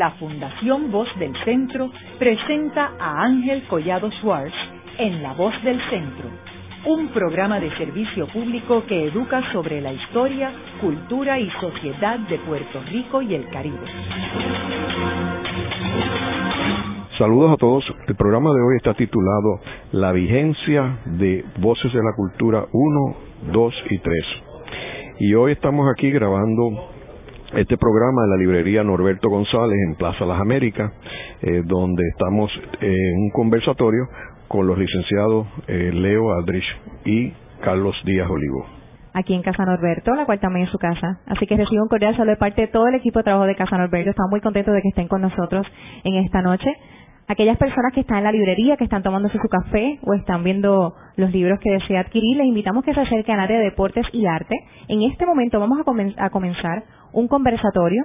la Fundación Voz del Centro presenta a Ángel Collado Schwartz en La Voz del Centro, un programa de servicio público que educa sobre la historia, cultura y sociedad de Puerto Rico y el Caribe. Saludos a todos. El programa de hoy está titulado La vigencia de Voces de la Cultura 1, 2 y 3. Y hoy estamos aquí grabando este programa en la librería Norberto González en Plaza Las Américas, eh, donde estamos en un conversatorio con los licenciados eh, Leo Aldrich y Carlos Díaz Olivo. Aquí en Casa Norberto, la cual también es su casa. Así que recibo un cordial saludo de parte de todo el equipo de trabajo de Casa Norberto. Estamos muy contentos de que estén con nosotros en esta noche. Aquellas personas que están en la librería, que están tomándose su café o están viendo los libros que desea adquirir, les invitamos que se acerquen al área de deportes y arte. En este momento vamos a, a comenzar un conversatorio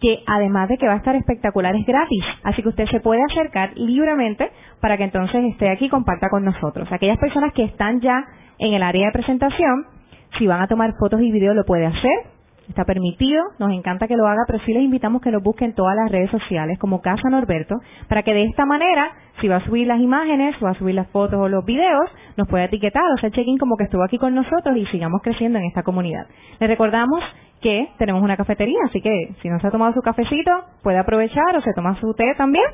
que además de que va a estar espectacular es gratis, así que usted se puede acercar libremente para que entonces esté aquí y comparta con nosotros. Aquellas personas que están ya en el área de presentación, si van a tomar fotos y videos lo puede hacer, está permitido, nos encanta que lo haga, pero sí les invitamos que lo busquen en todas las redes sociales como Casa Norberto, para que de esta manera, si va a subir las imágenes, va a subir las fotos o los videos, nos pueda etiquetar, o sea, check-in como que estuvo aquí con nosotros y sigamos creciendo en esta comunidad. Les recordamos que tenemos una cafetería, así que si no se ha tomado su cafecito, puede aprovechar o se toma su té también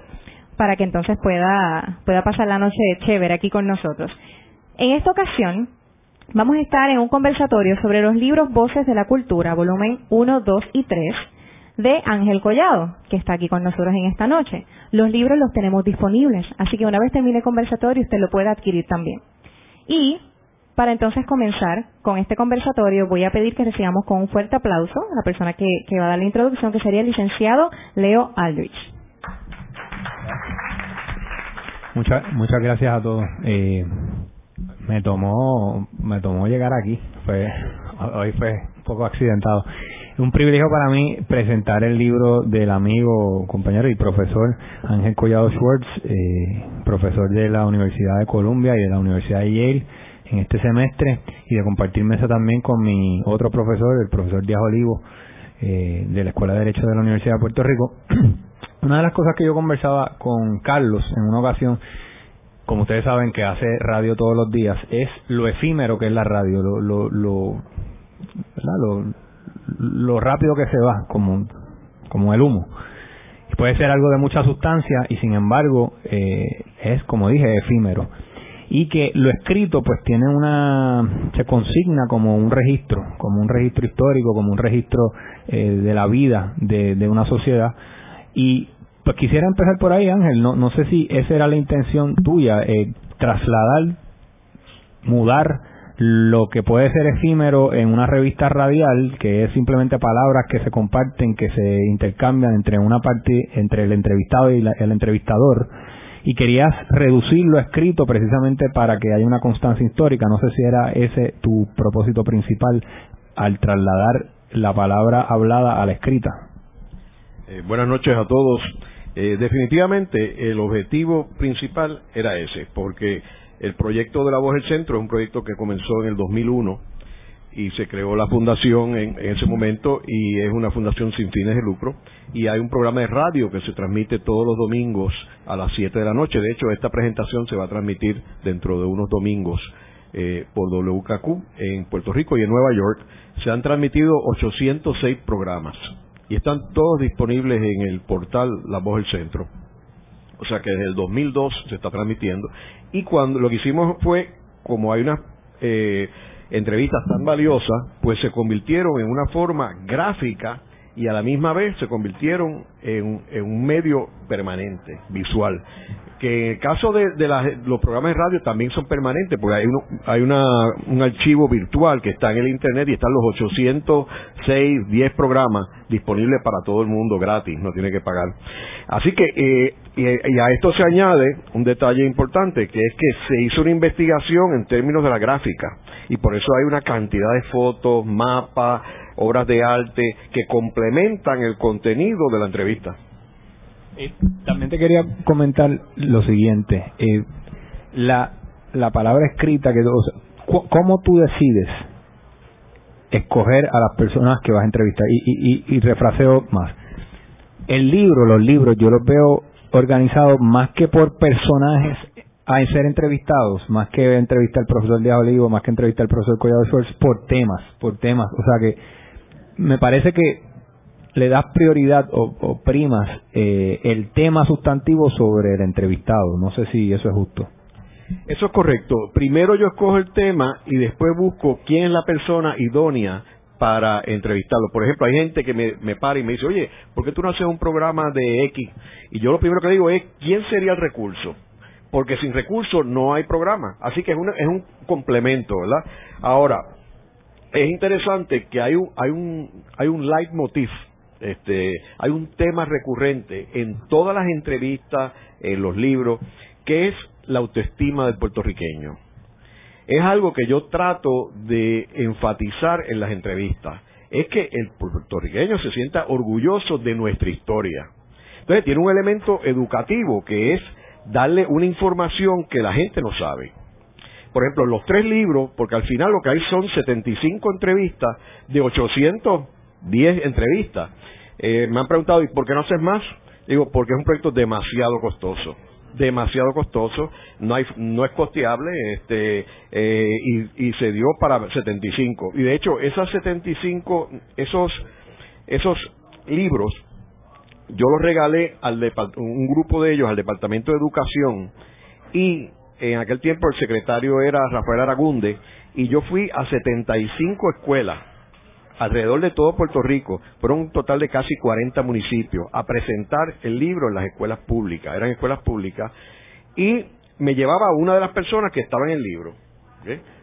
para que entonces pueda, pueda pasar la noche chévere aquí con nosotros. En esta ocasión vamos a estar en un conversatorio sobre los libros Voces de la Cultura, volumen 1, 2 y 3 de Ángel Collado, que está aquí con nosotros en esta noche. Los libros los tenemos disponibles, así que una vez termine el conversatorio usted lo puede adquirir también. Y para entonces comenzar con este conversatorio, voy a pedir que recibamos con un fuerte aplauso a la persona que, va a dar la introducción, que sería el licenciado Leo Aldrich. Muchas, gracias a todos. Eh, me tomó, me tomó llegar aquí. Fue, hoy fue un poco accidentado. Un privilegio para mí presentar el libro del amigo, compañero y profesor Ángel Collado Schwartz, eh, profesor de la Universidad de Columbia y de la Universidad de Yale en este semestre y de compartir mesa también con mi otro profesor, el profesor Díaz Olivo, eh, de la Escuela de Derecho de la Universidad de Puerto Rico. una de las cosas que yo conversaba con Carlos en una ocasión, como ustedes saben que hace radio todos los días, es lo efímero que es la radio, lo, lo, lo, rápido que se va, como, como el humo. Puede ser algo de mucha sustancia y sin embargo eh, es, como dije, efímero y que lo escrito pues tiene una se consigna como un registro como un registro histórico como un registro eh, de la vida de, de, una sociedad. Y pues quisiera empezar por ahí Ángel. No no sé si esa era la intención tuya eh, trasladar mudar lo que puede ser efímero en una revista radial, que es simplemente palabras que se comparten, que se intercambian entre una parte, entre el entrevistado y el entrevistador, y querías reducirlo escrito precisamente para que haya una constancia histórica. No sé si era ese tu propósito principal al trasladar la palabra hablada a la escrita. Eh, buenas noches a todos. Eh, definitivamente el objetivo principal era ese, porque el proyecto de la voz del centro es un proyecto que comenzó en el 2001 y se creó la fundación en, ese momento y es una fundación sin fines de lucro y hay un programa de radio que se transmite todos los domingos a las 7 de la noche. De hecho, esta presentación se va a transmitir dentro de unos domingos eh, por WKQ en Puerto Rico y en Nueva York. Se han transmitido 806 programas y están todos disponibles en el portal La Voz del Centro. O sea que desde el 2002 se está transmitiendo. Y cuando lo que hicimos fue, como hay una eh, entrevistas tan valiosas, pues se convirtieron en una forma gráfica y a la misma vez se convirtieron en, un medio permanente, visual. Que en el caso de, los programas de radio también son permanentes, porque hay, hay un archivo virtual que está en el Internet y están los 806, 10 programas disponibles para todo el mundo gratis, no tiene que pagar. Así que, eh, y a esto se añade un detalle importante, que es que se hizo una investigación en términos de la gráfica y por eso hay una cantidad de fotos, mapas, obras de arte que complementan el contenido de la entrevista. Eh, también te quería comentar lo siguiente, eh, la, la palabra escrita, que ¿cómo tú decides escoger a las personas que vas a entrevistar? Y, y, y, refraseo más. El libro, los libros, yo los veo organizados más que por personajes a ser entrevistados, más que entrevistar al profesor Díaz Olivo, más que entrevistar al profesor Collado Schwartz, por temas, por temas. O sea que me parece que le das prioridad o, primas eh, el tema sustantivo sobre el entrevistado. No sé si eso es justo. Eso es correcto. Primero yo escojo el tema y después busco quién es la persona idónea para entrevistarlo. Por ejemplo, hay gente que me, me para y me dice, oye, ¿por qué tú no haces un programa de X? Y yo lo primero que digo es, ¿quién sería el recurso? Porque sin recursos no hay programa. Así que es, es un complemento, ¿verdad? Ahora, es interesante que hay un, hay un, hay un leitmotiv, este, hay un tema recurrente en todas las entrevistas, en los libros, que es la autoestima del puertorriqueño es algo que yo trato de enfatizar en las entrevistas. Es que el puertorriqueño se sienta orgulloso de nuestra historia. Entonces tiene un elemento educativo que es darle una información que la gente no sabe. Por ejemplo, los tres libros, porque al final lo que hay son 75 entrevistas de 810 entrevistas. Eh, me han preguntado, ¿y por qué no haces más? Digo, porque es un proyecto demasiado costoso demasiado costoso, no hay, no es costeable, este, eh, y, y, se dio para 75. Y de hecho, esas 75, esos, esos libros, yo los regalé al un grupo de ellos al Departamento de Educación y en aquel tiempo el secretario era Rafael Aragunde y yo fui a 75 escuelas alrededor de todo Puerto Rico, fueron un total de casi 40 municipios, a presentar el libro en las escuelas públicas, eran escuelas públicas, y me llevaba a una de las personas que estaba en el libro.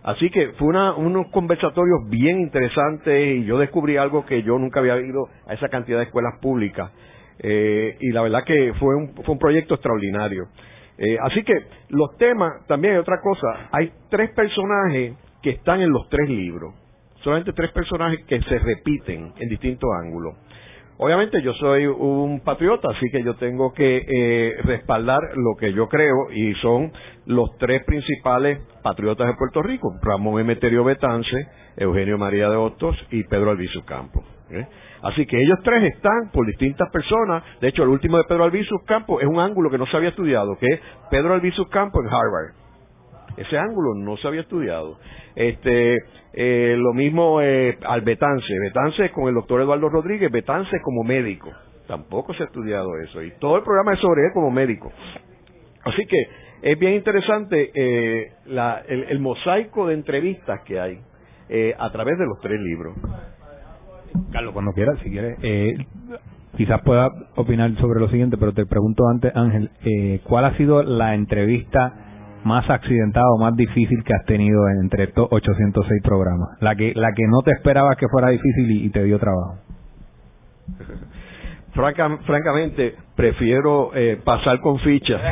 Así que fue unos conversatorios bien interesantes y yo descubrí algo que yo nunca había ido a esa cantidad de escuelas públicas. Eh, y la verdad que fue un, fue un proyecto extraordinario. Eh, así que los temas, también hay otra cosa, hay tres personajes que están en los tres libros solamente tres personajes que se repiten en distintos ángulos. Obviamente yo soy un patriota, así que yo tengo que eh, respaldar lo que yo creo y son los tres principales patriotas de Puerto Rico, Ramón Emeterio Betance, Eugenio María de Hostos y Pedro Albizu Campos. ¿eh? Así que ellos tres están por distintas personas. De hecho, el último de Pedro Albizu Campos es un ángulo que no se había estudiado, que es Pedro Albizu Campos en Harvard. Ese ángulo no se había estudiado. Este, eh, lo mismo eh, al Betance. Betance con el doctor Eduardo Rodríguez, Betance como médico. Tampoco se ha estudiado eso. Y todo el programa es sobre él como médico. Así que es bien interesante eh, el, mosaico de entrevistas que hay eh, a través de los tres libros. Carlos, cuando quieras, si quieres. quizás pueda opinar sobre lo siguiente, pero te pregunto antes, Ángel, ¿cuál ha sido la entrevista más accidentado, más difícil que has tenido entre estos 806 programas? La que, la que no te esperabas que fuera difícil y, te dio trabajo. francamente, prefiero eh, pasar con fichas.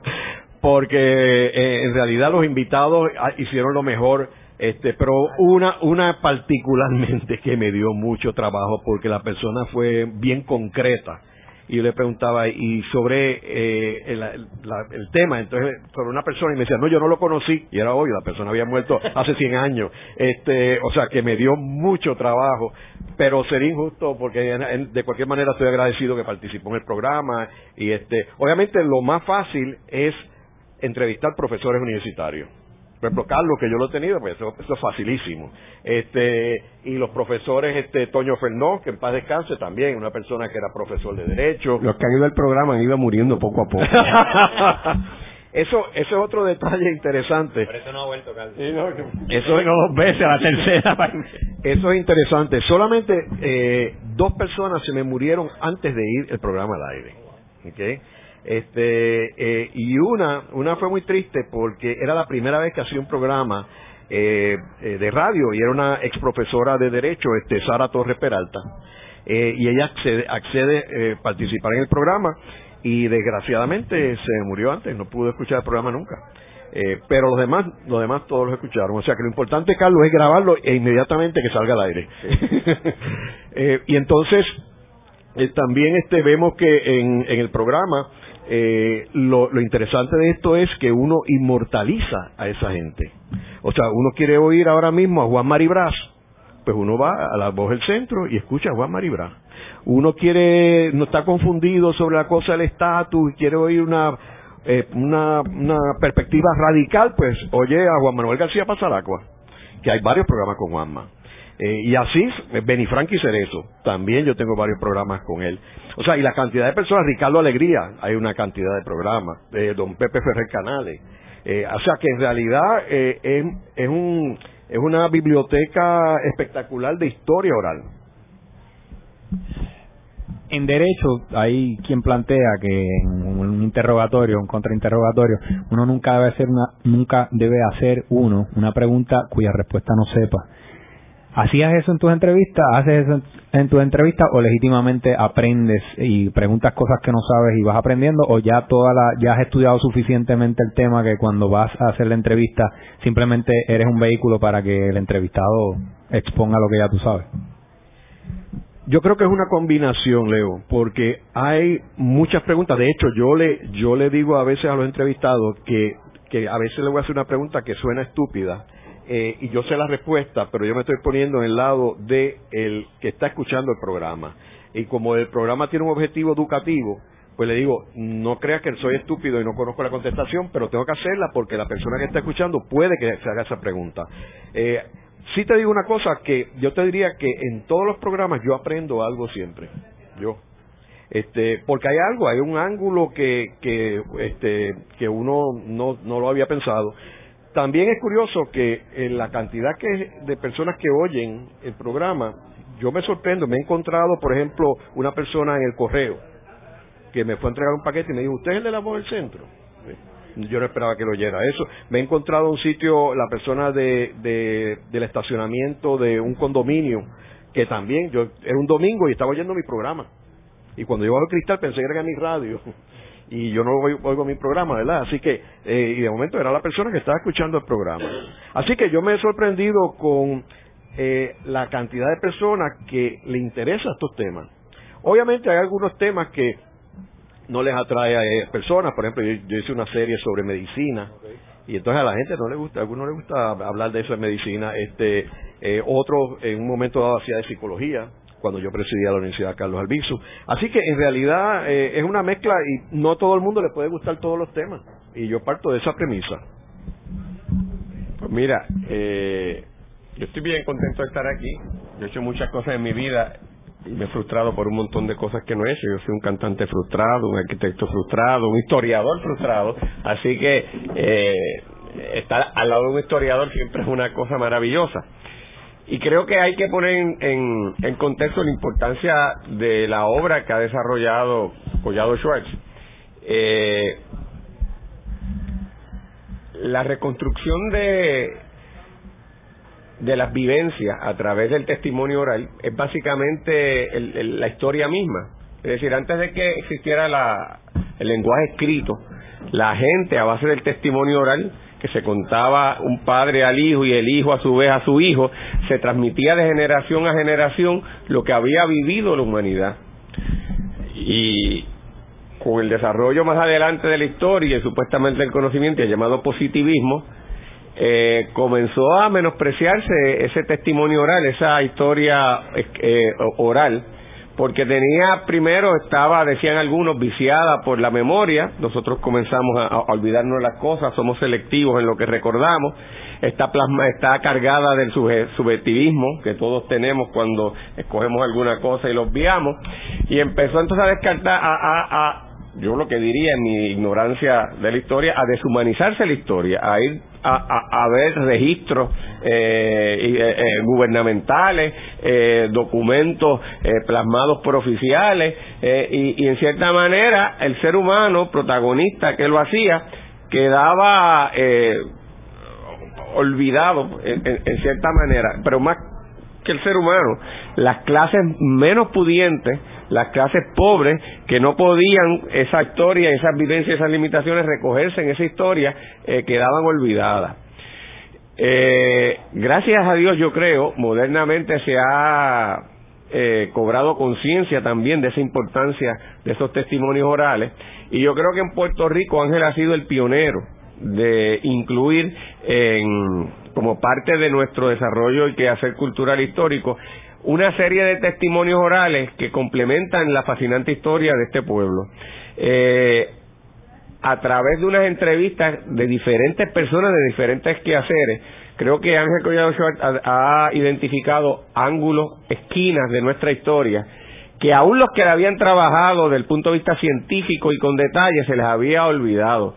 Porque eh, en realidad los invitados ah, hicieron lo mejor este pero una particularmente que me dio mucho trabajo porque la persona fue bien concreta y yo le preguntaba y sobre eh, el, tema entonces sobre una persona y me decía no yo no lo conocí y era obvio la persona había muerto hace 100 años. Este o sea que me dio mucho trabajo pero sería injusto porque de cualquier manera estoy agradecido que participó en el programa y este obviamente lo más fácil es entrevistar profesores universitarios por ejemplo, Carlos, que yo lo he tenido, pues eso, es facilísimo. Este, y los profesores, este, Toño Fernó, que en paz descanse también, una persona que era profesor de Derecho. Los que han ido al programa han ido muriendo poco a poco. eso, eso es otro detalle interesante. Por eso no ha vuelto, Carlos. eso es dos veces, a la tercera. eso es interesante. Solamente eh, dos personas se me murieron antes de ir el programa al aire. ¿okay? Este, eh, y una, una fue muy triste porque era la primera vez que hacía un programa eh, eh, de radio y era una ex profesora de Derecho, este, Sara Torres Peralta. y ella accede, accede a participar en el programa y desgraciadamente se murió antes, no pudo escuchar el programa nunca. pero los demás, los demás todos lo escucharon. O sea que lo importante, Carlos, es grabarlo e inmediatamente que salga al aire. y entonces, también este, vemos que en, en el programa eh, lo, interesante de esto es que uno inmortaliza a esa gente. O sea, uno quiere oír ahora mismo a Juan Maribraz, pues uno va a la voz del centro y escucha a Juan Maribraz. uno quiere, no está confundido sobre la cosa del estatus y quiere oír una, eh, una, una perspectiva radical, pues oye a Juan Manuel García Pasaracua, que hay varios programas con Juanma. Eh, y así, Benifranqui Cerezo, también yo tengo varios programas con él. O sea, y la cantidad de personas, Ricardo Alegría, hay una cantidad de programas, eh, don Pepe Ferrer Canales. Eh, o sea, que en realidad eh, es, es, un, es una biblioteca espectacular de historia oral. En derecho hay quien plantea que en un interrogatorio, un contrainterrogatorio, uno nunca debe hacer una, nunca debe hacer uno una pregunta cuya respuesta no sepa ¿Hacías eso en tus entrevistas? ¿Haces eso en tus entrevistas o legítimamente aprendes y preguntas cosas que no sabes y vas aprendiendo o ya toda la ya has estudiado suficientemente el tema que cuando vas a hacer la entrevista simplemente eres un vehículo para que el entrevistado exponga lo que ya tú sabes? Yo creo que es una combinación, Leo, porque hay muchas preguntas. De hecho, yo le yo le digo a veces a los entrevistados que que a veces le voy a hacer una pregunta que suena estúpida eh, y yo sé la respuesta, pero yo me estoy poniendo en el lado de el que está escuchando el programa. Y como el programa tiene un objetivo educativo, pues le digo, no creas que soy estúpido y no conozco la contestación, pero tengo que hacerla porque la persona que está escuchando puede que se haga esa pregunta. Eh, sí te digo una cosa que yo te diría que en todos los programas yo aprendo algo siempre. Yo este porque hay algo hay un ángulo que que este que uno no no lo había pensado también es curioso que en la cantidad que de personas que oyen el programa, yo me sorprendo, me he encontrado, por ejemplo, una persona en el correo que me fue a entregar un paquete y me dijo, ¿usted es el de la voz del centro? Yo no esperaba que lo oyera eso. Me he encontrado un sitio, la persona de, de, del estacionamiento de un condominio, que también, yo era un domingo y estaba oyendo mi programa. Y cuando yo bajo el cristal pensé que era mi radio y yo no oigo, mi programa, ¿verdad? Así que, eh, y de momento era la persona que estaba escuchando el programa. Así que yo me he sorprendido con eh, la cantidad de personas que le interesan estos temas. Obviamente hay algunos temas que no les atrae a personas, por ejemplo, yo, hice una serie sobre medicina, y entonces a la gente no le gusta, a algunos les gusta hablar de eso de medicina, este, eh, otros en un momento dado hacía de psicología, cuando yo presidía la Universidad Carlos Albizu. Así que en realidad eh, es una mezcla y no todo el mundo le puede gustar todos los temas. Y yo parto de esa premisa. Pues mira, eh, yo estoy bien contento de estar aquí. Yo he hecho muchas cosas en mi vida y me he frustrado por un montón de cosas que no he hecho. Yo soy un cantante frustrado, un arquitecto frustrado, un historiador frustrado. Así que eh, estar al lado de un historiador siempre es una cosa maravillosa. Y creo que hay que poner en, en, contexto la importancia de la obra que ha desarrollado Collado Schwartz. Eh, la reconstrucción de, de las vivencias a través del testimonio oral es básicamente la historia misma. Es decir, antes de que existiera la, el lenguaje escrito, la gente a base del testimonio oral que se contaba un padre al hijo y el hijo a su vez a su hijo, se transmitía de generación a generación lo que había vivido la humanidad. Y con el desarrollo más adelante de la historia y supuestamente el conocimiento llamado positivismo, eh, comenzó a menospreciarse ese testimonio oral, esa historia eh, oral, porque tenía primero estaba decían algunos viciada por la memoria. Nosotros comenzamos a, olvidarnos las cosas somos selectivos en lo que recordamos. Está plasma está cargada del subjetivismo que todos tenemos cuando escogemos alguna cosa y lo obviamos. Y empezó entonces a descartar a yo lo que diría en mi ignorancia de la historia, a deshumanizarse la historia, a ir a, a, ver registros eh, eh, eh, gubernamentales, documentos plasmados por oficiales, y, en cierta manera el ser humano, protagonista que lo hacía, quedaba olvidado en cierta manera, pero más que el ser humano, las clases menos pudientes, las clases pobres que no podían esa historia, esas vivencias, esas limitaciones recogerse en esa historia, eh, quedaban olvidadas. Eh, gracias a Dios, yo creo, modernamente se ha eh, cobrado conciencia también de esa importancia de esos testimonios orales y yo creo que en Puerto Rico Ángel ha sido el pionero de incluir en, como parte de nuestro desarrollo y hacer cultural histórico una serie de testimonios orales que complementan la fascinante historia de este pueblo. Eh, a través de unas entrevistas de diferentes personas de diferentes quehaceres, creo que Ángel Collado ha, ha identificado ángulos, esquinas de nuestra historia que aún los que la habían trabajado desde el punto de vista científico y con detalle se les había olvidado.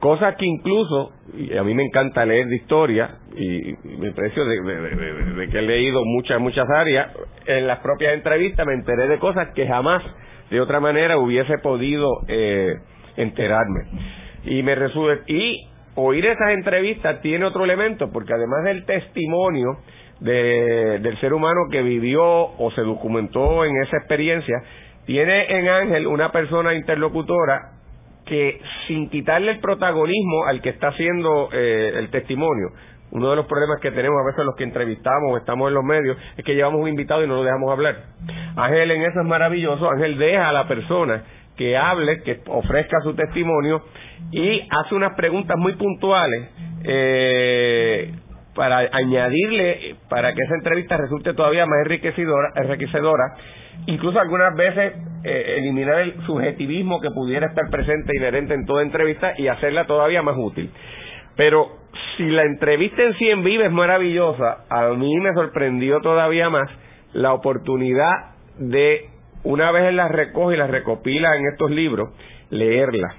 Cosas que incluso, y a mí me encanta leer de historia, y, me precio de, que he leído muchas, muchas áreas, en las propias entrevistas me enteré de cosas que jamás de otra manera hubiese podido eh, enterarme. Y me resuelve, y oír esas entrevistas tiene otro elemento, porque además del testimonio, de, del ser humano que vivió o se documentó en esa experiencia, tiene en Ángel una persona interlocutora que sin quitarle el protagonismo al que está haciendo eh, el testimonio, uno de los problemas que tenemos a veces los que entrevistamos o estamos en los medios es que llevamos un invitado y no lo dejamos hablar. Ángel en eso es maravilloso, Ángel deja a la persona que hable, que ofrezca su testimonio y hace unas preguntas muy puntuales eh, para añadirle, para que esa entrevista resulte todavía más enriquecedora, enriquecedora incluso algunas veces eh, eliminar el subjetivismo que pudiera estar presente inherente en toda entrevista y hacerla todavía más útil. Pero si la entrevista en sí en vivo es maravillosa, a mí me sorprendió todavía más la oportunidad de, una vez la recoge y la recopila en estos libros, leerla.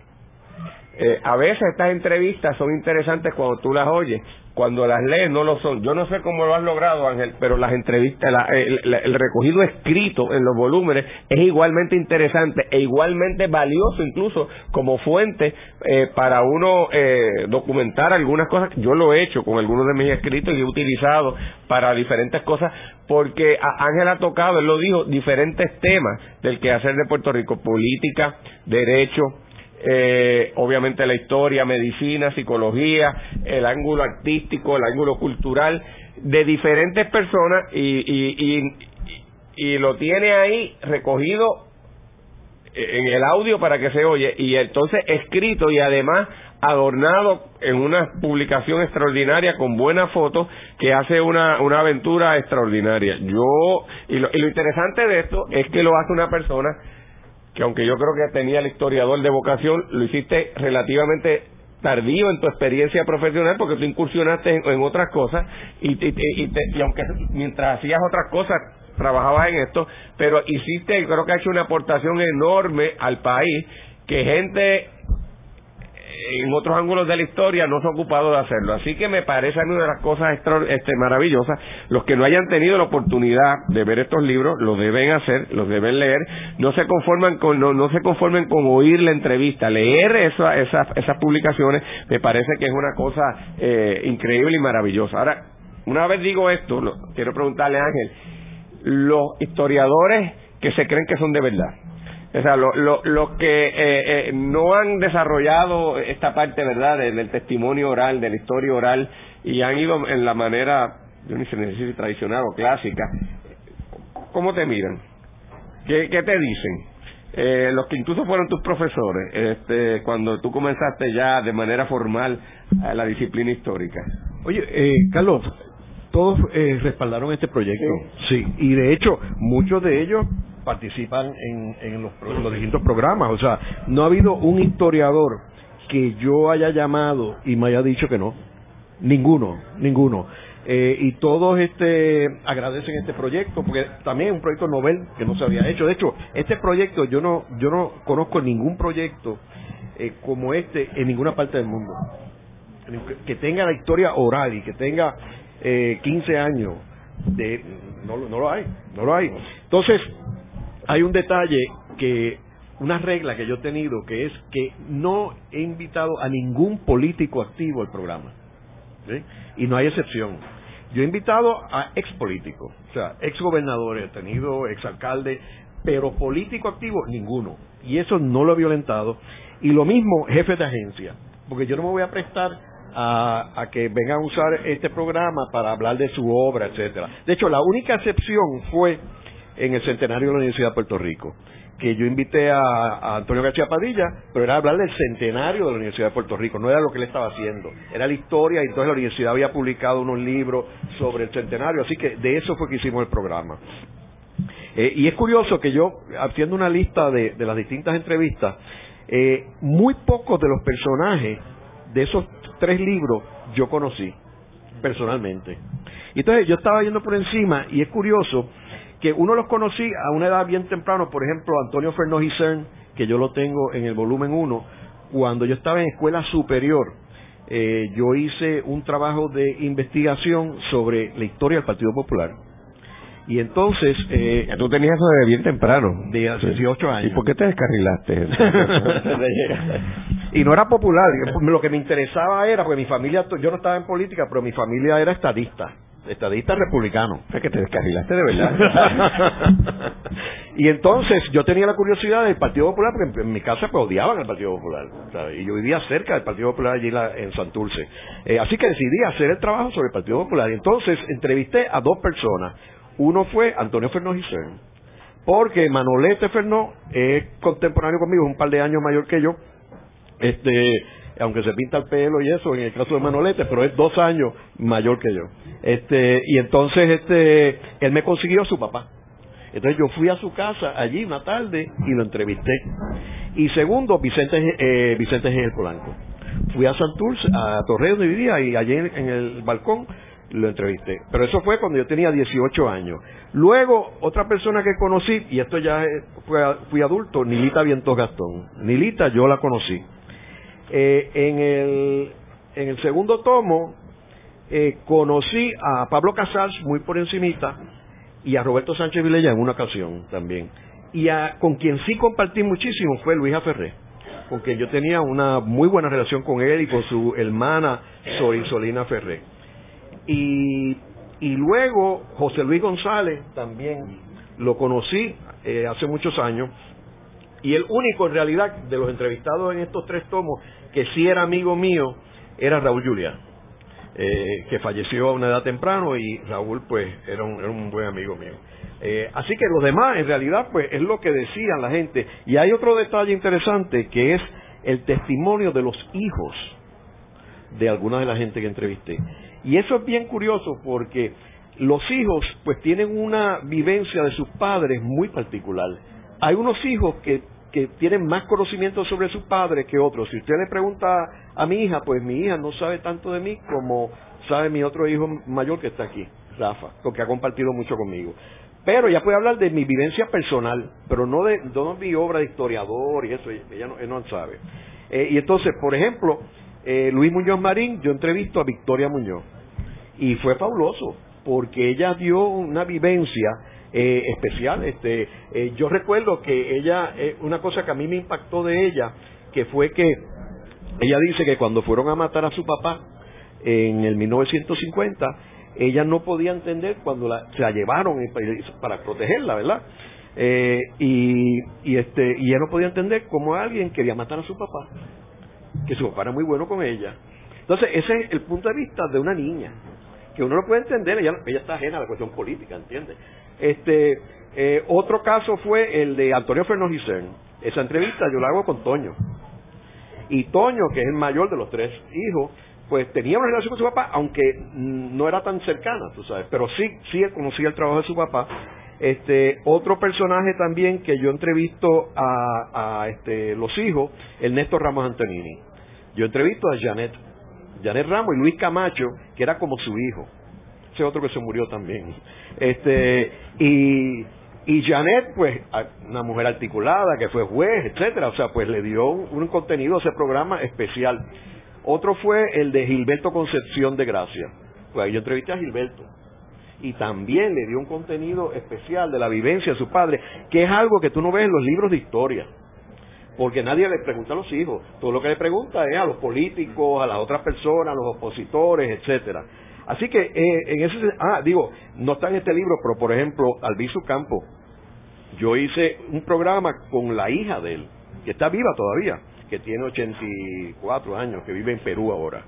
Eh, a veces estas entrevistas son interesantes cuando tú las oyes, cuando las lees no lo son. Yo no sé cómo lo has logrado, Ángel, pero las entrevistas, el, recogido escrito en los volúmenes es igualmente interesante e igualmente valioso incluso como fuente eh, para uno eh, documentar algunas cosas. Yo lo he hecho con algunos de mis escritos y he utilizado para diferentes cosas porque Ángel ha tocado, él lo dijo, diferentes temas del quehacer de Puerto Rico, política, derecho, eh, obviamente la historia, medicina, psicología, el ángulo artístico, el ángulo cultural de diferentes personas y, y, y, y lo tiene ahí recogido en el audio para que se oye y entonces escrito y además adornado en una publicación extraordinaria con buenas fotos que hace una, una aventura extraordinaria. Yo, y lo, y lo interesante de esto es que lo hace una persona que aunque yo creo que tenía el historiador de vocación, lo hiciste relativamente tardío en tu experiencia profesional porque tú incursionaste en, otras cosas y, y, aunque mientras hacías otras cosas trabajabas en esto, pero hiciste, creo que ha hecho una aportación enorme al país que gente en otros ángulos de la historia no se ha ocupado de hacerlo. Así que me parece a mí una de las cosas este, maravillosas. Los que no hayan tenido la oportunidad de ver estos libros, lo deben hacer, los deben leer. No se conforman con, no, no se conformen con oír la entrevista. Leer esa, esas, esas publicaciones me parece que es una cosa eh, increíble y maravillosa. Ahora, una vez digo esto, quiero preguntarle a Ángel, los historiadores que se creen que son de verdad, o sea, los lo, que eh, eh, no han desarrollado esta parte, ¿verdad?, del, testimonio oral, de la historia oral, y han ido en la manera, yo ni sé si tradicional o clásica, ¿cómo te miran? ¿Qué, qué te dicen? Eh, los que incluso fueron tus profesores, este, cuando tú comenzaste ya de manera formal a la disciplina histórica. Oye, eh, Carlos, todos eh, respaldaron este proyecto, sí, y de hecho muchos de ellos participan en, en, los, distintos programas. O sea, no ha habido un historiador que yo haya llamado y me haya dicho que no. Ninguno, ninguno. Eh, y todos este agradecen este proyecto porque también es un proyecto novel que no se había hecho. De hecho, este proyecto yo no yo no conozco ningún proyecto eh, como este en ninguna parte del mundo que tenga la historia oral y que tenga eh, 15 años de no, no lo hay, no lo hay. Entonces, hay un detalle que, una regla que yo he tenido, que es que no he invitado a ningún político activo al programa. Y no hay excepción. Yo he invitado a ex políticos, o sea, ex gobernadores, he tenido ex alcalde, pero político activo, ninguno. Y eso no lo he violentado. Y lo mismo, jefe de agencia, porque yo no me voy a prestar a, a, que vengan a usar este programa para hablar de su obra, etcétera. De hecho, la única excepción fue en el centenario de la Universidad de Puerto Rico que yo invité a, Antonio García Padilla, pero era hablar del centenario de la Universidad de Puerto Rico, no era lo que él estaba haciendo, era la historia, y entonces la universidad había publicado unos libros sobre el centenario, así que de eso fue que hicimos el programa. Eh, y es curioso que yo, haciendo una lista de, las distintas entrevistas, eh, muy pocos de los personajes de esos tres libros yo conocí personalmente. Entonces yo estaba yendo por encima y es curioso que uno los conocí a una edad bien temprana, por ejemplo, Antonio Fernández Cern, que yo lo tengo en el volumen 1, cuando yo estaba en escuela superior, eh, yo hice un trabajo de investigación sobre la historia del Partido Popular. Y entonces... Eh, Tú tenías eso de bien temprano. De hace 18 años. ¿Y por qué te descarrilaste? y no era popular. Lo que me interesaba era, porque mi familia, yo no estaba en política, pero mi familia era estadista estadista republicano. Es que te descarrilaste de verdad. y entonces yo tenía la curiosidad del Partido Popular, porque en, mi casa pues odiaban al Partido Popular. y yo vivía cerca del Partido Popular allí en Santurce. Eh, así que decidí hacer el trabajo sobre el Partido Popular. Y entonces entrevisté a dos personas. Uno fue Antonio Fernández Gisern, porque Manolete Fernó es contemporáneo conmigo, es un par de años mayor que yo. Este, aunque se pinta el pelo y eso, en el caso de Manolete, pero es dos años mayor que yo. Este, y entonces este, él me consiguió a su papá. Entonces yo fui a su casa allí una tarde y lo entrevisté. Y segundo, Vicente, eh, Vicente G. Polanco. Fui a Santurce, a Torreo donde vivía, y allí en, el balcón lo entrevisté. Pero eso fue cuando yo tenía 18 años. Luego, otra persona que conocí, y esto ya fue, fui adulto, Nilita Vientos Gastón. Nilita yo la conocí. Eh, en, el, en el segundo tomo eh, conocí a Pablo Casals muy por encimita y a Roberto Sánchez Vilella en una ocasión también. Y a, con quien sí compartí muchísimo fue Luisa Ferré, con quien yo tenía una muy buena relación con él y con su hermana Solina Ferré. Y, y luego José Luis González también lo conocí eh, hace muchos años y el único en realidad de los entrevistados en estos tres tomos que sí era amigo mío era Raúl Julián, eh, que falleció a una edad temprano y Raúl pues era un, era un buen amigo mío. Eh, así que los demás en realidad pues es lo que decían la gente. Y hay otro detalle interesante que es el testimonio de los hijos de alguna de la gente que entrevisté. Y eso es bien curioso porque los hijos pues tienen una vivencia de sus padres muy particular hay unos hijos que, que tienen más conocimiento sobre sus padres que otros. Si usted le pregunta a mi hija, pues mi hija no sabe tanto de mí como sabe mi otro hijo mayor que está aquí, Rafa, porque ha compartido mucho conmigo. Pero ella puede hablar de mi vivencia personal, pero no de, no mi obra de historiador y eso, ella no, no sabe. Eh, y entonces, por ejemplo, eh, Luis Muñoz Marín, yo entrevisto a Victoria Muñoz y fue fabuloso porque ella dio una vivencia eh, especial. Este, eh, yo recuerdo que ella, eh, una cosa que a mí me impactó de ella, que fue que ella dice que cuando fueron a matar a su papá en el 1950, ella no podía entender cuando la, se la llevaron para protegerla, ¿verdad? y, y este y ella no podía entender cómo alguien quería matar a su papá, que su papá era muy bueno con ella. Entonces, ese es el punto de vista de una niña, que uno lo puede entender, ella, ella está ajena a la cuestión política, ¿entiendes? Este, eh, otro caso fue el de Antonio Fernández Esa entrevista yo la hago con Toño. Y Toño, que es el mayor de los tres hijos, pues tenía una relación con su papá, aunque no era tan cercana, tú sabes, pero sí, sí conocía el trabajo de su papá. Este, otro personaje también que yo entrevisto a, este, los hijos, Ernesto Ramos Antonini. Yo entrevisto a Janet, Janet Ramos y Luis Camacho, que era como su hijo otro que se murió también. Este, y, y Janet, pues, una mujer articulada que fue juez, etcétera, o sea, pues le dio un, contenido a ese programa especial. Otro fue el de Gilberto Concepción de Gracia. Pues yo entrevisté a Gilberto. Y también le dio un contenido especial de la vivencia de su padre, que es algo que tú no ves en los libros de historia porque nadie le pregunta a los hijos, todo lo que le pregunta es a los políticos, a las otras personas, a los opositores, etcétera. Así que eh, en ese ah digo no está en este libro, pero por ejemplo Albizu Campo, yo hice un programa con la hija de él que está viva todavía, que tiene 84 años, que vive en Perú ahora.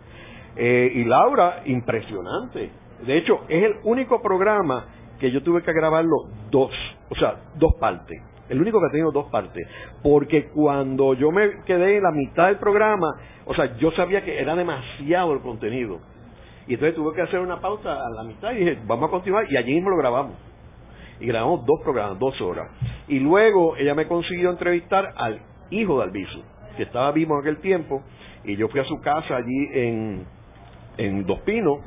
Eh, y Laura, impresionante. De hecho, es el único programa que yo tuve que grabarlo dos, o sea, dos partes. El único que ha tenido dos partes. Porque cuando yo me quedé en la mitad del programa, o sea, yo sabía que era demasiado el contenido. Y entonces tuve que hacer una pausa a la mitad y dije, vamos a continuar. Y allí mismo lo grabamos. Y grabamos dos programas, dos horas. Y luego ella me consiguió entrevistar al hijo de Albizu, que estaba vivo en aquel tiempo. Y yo fui a su casa allí en, en Dos Pinos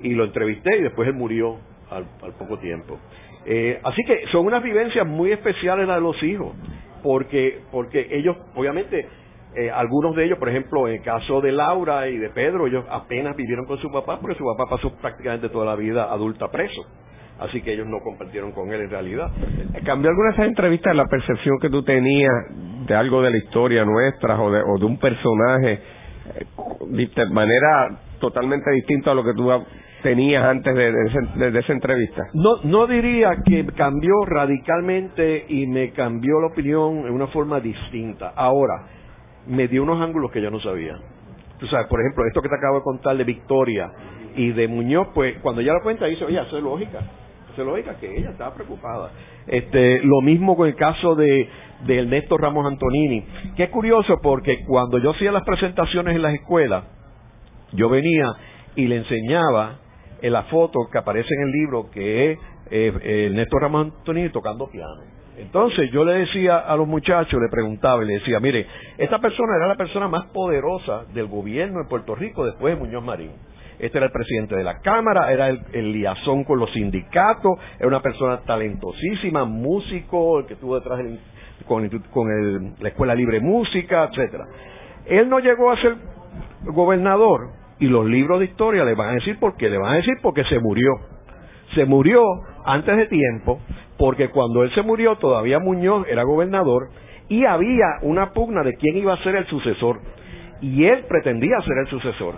y lo entrevisté y después él murió al, poco tiempo. Eh, así que son unas vivencias muy especiales las de los hijos, porque, porque ellos, obviamente, eh, algunos de ellos, por ejemplo, en el caso de Laura y de Pedro, ellos apenas vivieron con su papá porque su papá pasó prácticamente toda la vida adulta preso. Así que ellos no compartieron con él en realidad. ¿Cambió alguna de esas entrevistas la percepción que tú tenías de algo de la historia nuestra o de, o de un personaje eh, de manera totalmente distinta a lo que tú tenías antes de, esa entrevista? No, no diría que cambió radicalmente y me cambió la opinión en una forma distinta. Ahora, me dio unos ángulos que yo no sabía. Tú sabes, por ejemplo, esto que te acabo de contar de Victoria y de Muñoz, pues cuando ella lo cuenta dice, oye, eso es lógica. Eso es lógica que ella estaba preocupada. Este, lo mismo con el caso de Ernesto Ramos Antonini, que es curioso porque cuando yo hacía las presentaciones en las escuelas, yo venía y le enseñaba en la foto que aparece en el libro que es eh, eh, Néstor Ramón Antonini tocando piano. Entonces yo le decía a los muchachos, le preguntaba y le decía, mire, esta persona era la persona más poderosa del gobierno de Puerto Rico después de Muñoz Marín. Este era el presidente de la Cámara, era el, el liazón con los sindicatos, era una persona talentosísima, músico, el que estuvo detrás con, con la Escuela Libre Música, etcétera. Él no llegó a ser gobernador y los libros de historia le van a decir por qué, le van a decir porque se murió. Se murió antes de tiempo, porque cuando él se murió todavía Muñoz era gobernador y había una pugna de quién iba a ser el sucesor. Y él pretendía ser el sucesor.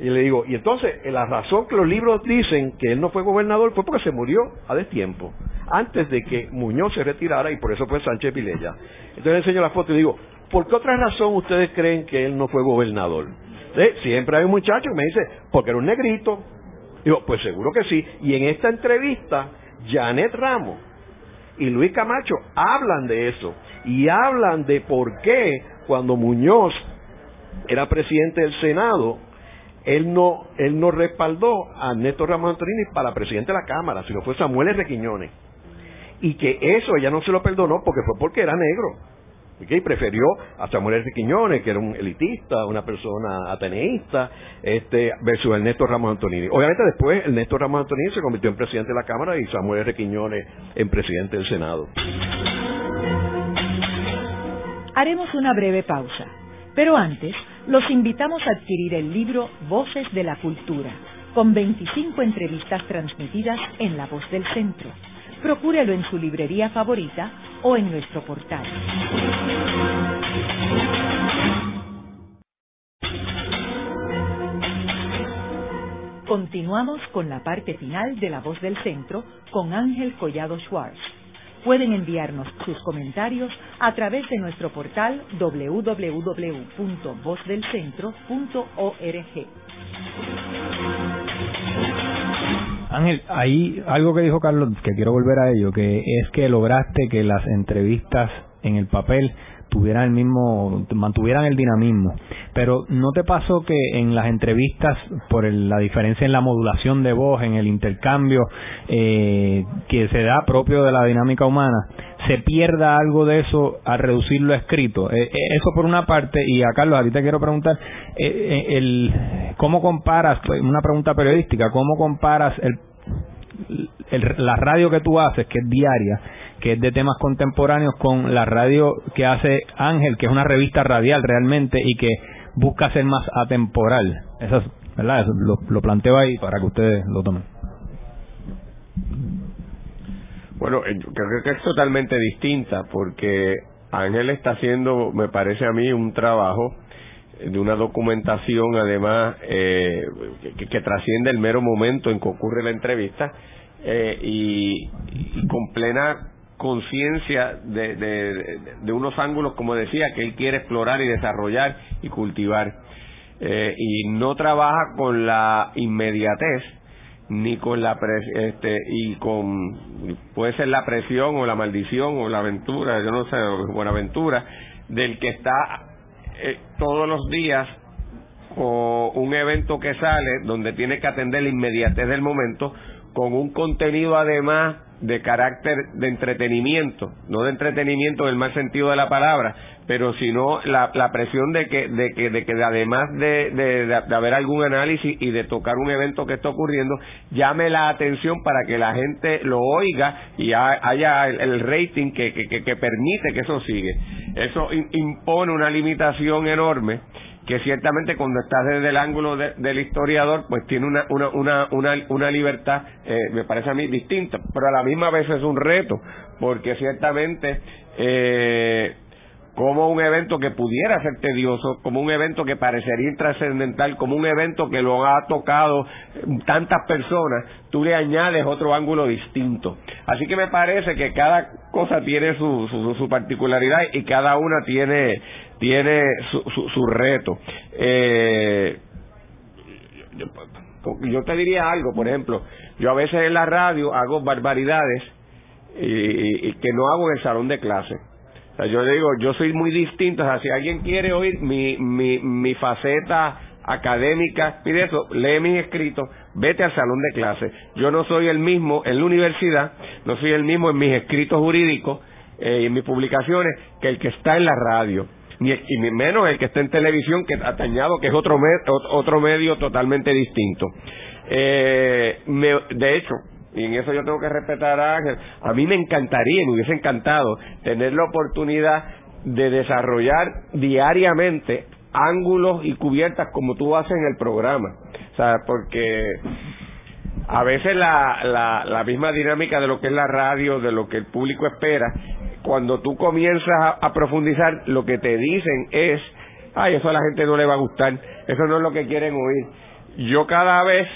Y le digo, y entonces la razón que los libros dicen que él no fue gobernador fue porque se murió a destiempo, antes de que Muñoz se retirara y por eso fue Sánchez Vilella. Entonces le enseño la foto y digo, ¿por qué otra razón ustedes creen que él no fue gobernador? Siempre hay un muchacho que me dice, porque era un negrito. Digo, pues seguro que sí. Y en esta entrevista, Janet Ramos y Luis Camacho hablan de eso. Y hablan de por qué cuando Muñoz era presidente del Senado, él no, él no respaldó a Néstor Ramos Antonini para presidente de la Cámara, sino fue Samuel R. Quiñones. Y que eso ella no se lo perdonó porque fue porque era negro. Y prefirió a Samuel R. Quiñones, que era un elitista, una persona ateneísta, este, versus Ernesto Ramos Antonini. Obviamente después Ernesto Ramos Antonini se convirtió en presidente de la Cámara y Samuel R. Quiñones en presidente del Senado. Haremos una breve pausa, pero antes los invitamos a adquirir el libro Voces de la Cultura, con 25 entrevistas transmitidas en La Voz del Centro procúrelo en su librería favorita o en nuestro portal. Continuamos con la parte final de La Voz del Centro con Ángel Collado Schwartz. Pueden enviarnos sus comentarios a través de nuestro portal www.vozdelcentro.org. Ángel, hay algo que dijo Carlos que quiero volver a ello, que es que lograste que las entrevistas en el papel tuvieran el mismo, mantuvieran el dinamismo. Pero ¿no te pasó que en las entrevistas, por la diferencia en la modulación de voz, en el intercambio eh, que se da propio de la dinámica humana, se pierda algo de eso al reducirlo a escrito? Eh, eh, eso por una parte, y a Carlos, a ti te quiero preguntar, el, ¿cómo comparas, pues, una pregunta periodística, cómo comparas el la radio que tú haces, que es diaria, que es de temas contemporáneos, con la radio que hace Ángel, que es una revista radial realmente y que busca ser más atemporal. Eso ¿verdad? lo, planteo ahí para que ustedes lo tomen. Bueno, eh, creo que es totalmente distinta porque Ángel está haciendo, me parece a mí, un trabajo de una documentación además eh, que, que, trasciende el mero momento en que ocurre la entrevista eh, y, con plena conciencia de, de, unos ángulos, como decía, que él quiere explorar y desarrollar y cultivar. Eh, y no trabaja con la inmediatez ni con la este y con puede ser la presión o la maldición o la aventura, yo no sé, buena aventura del que está eh, todos los días o un evento que sale donde tiene que atender la inmediatez del momento con un contenido además de carácter de entretenimiento, no de entretenimiento en el mal sentido de la palabra, pero sino la, la presión de que, de que, de que además de, de, haber algún análisis y de tocar un evento que está ocurriendo, llame la atención para que la gente lo oiga y haya el, rating que, que, que, permite que eso sigue. Eso impone una limitación enorme que ciertamente cuando estás desde el ángulo del historiador, pues tiene una, una, una, una, una libertad, eh, me parece a mí, distinta, pero a la misma vez es un reto, porque ciertamente eh, como un evento que pudiera ser tedioso, como un evento que parecería intrascendental, como un evento que lo ha tocado tantas personas, tú le añades otro ángulo distinto. Así que me parece que cada cosa tiene su, su, su particularidad y cada una tiene, tiene su, su, reto. Eh, yo te diría algo, por ejemplo, yo a veces en la radio hago barbaridades y, y que no hago en el salón de clase yo digo, yo soy muy distinto. O sea, si alguien quiere oír mi, mi, mi faceta académica, mire eso, lee mis escritos, vete al salón de clase. Yo no soy el mismo en la universidad, no soy el mismo en mis escritos jurídicos eh, y en mis publicaciones que el que está en la radio. Ni, y menos el que está en televisión, que atañado, que es otro, otro medio totalmente distinto. Eh, de hecho, y en eso yo tengo que respetar a Ángel, a mí me encantaría, me hubiese encantado tener la oportunidad de desarrollar diariamente ángulos y cubiertas como tú haces en el programa. O sea, porque a veces la, la, la misma dinámica de lo que es la radio, de lo que el público espera, cuando tú comienzas a profundizar, lo que te dicen es, ay, eso a la gente no le va a gustar, eso no es lo que quieren oír. Yo cada vez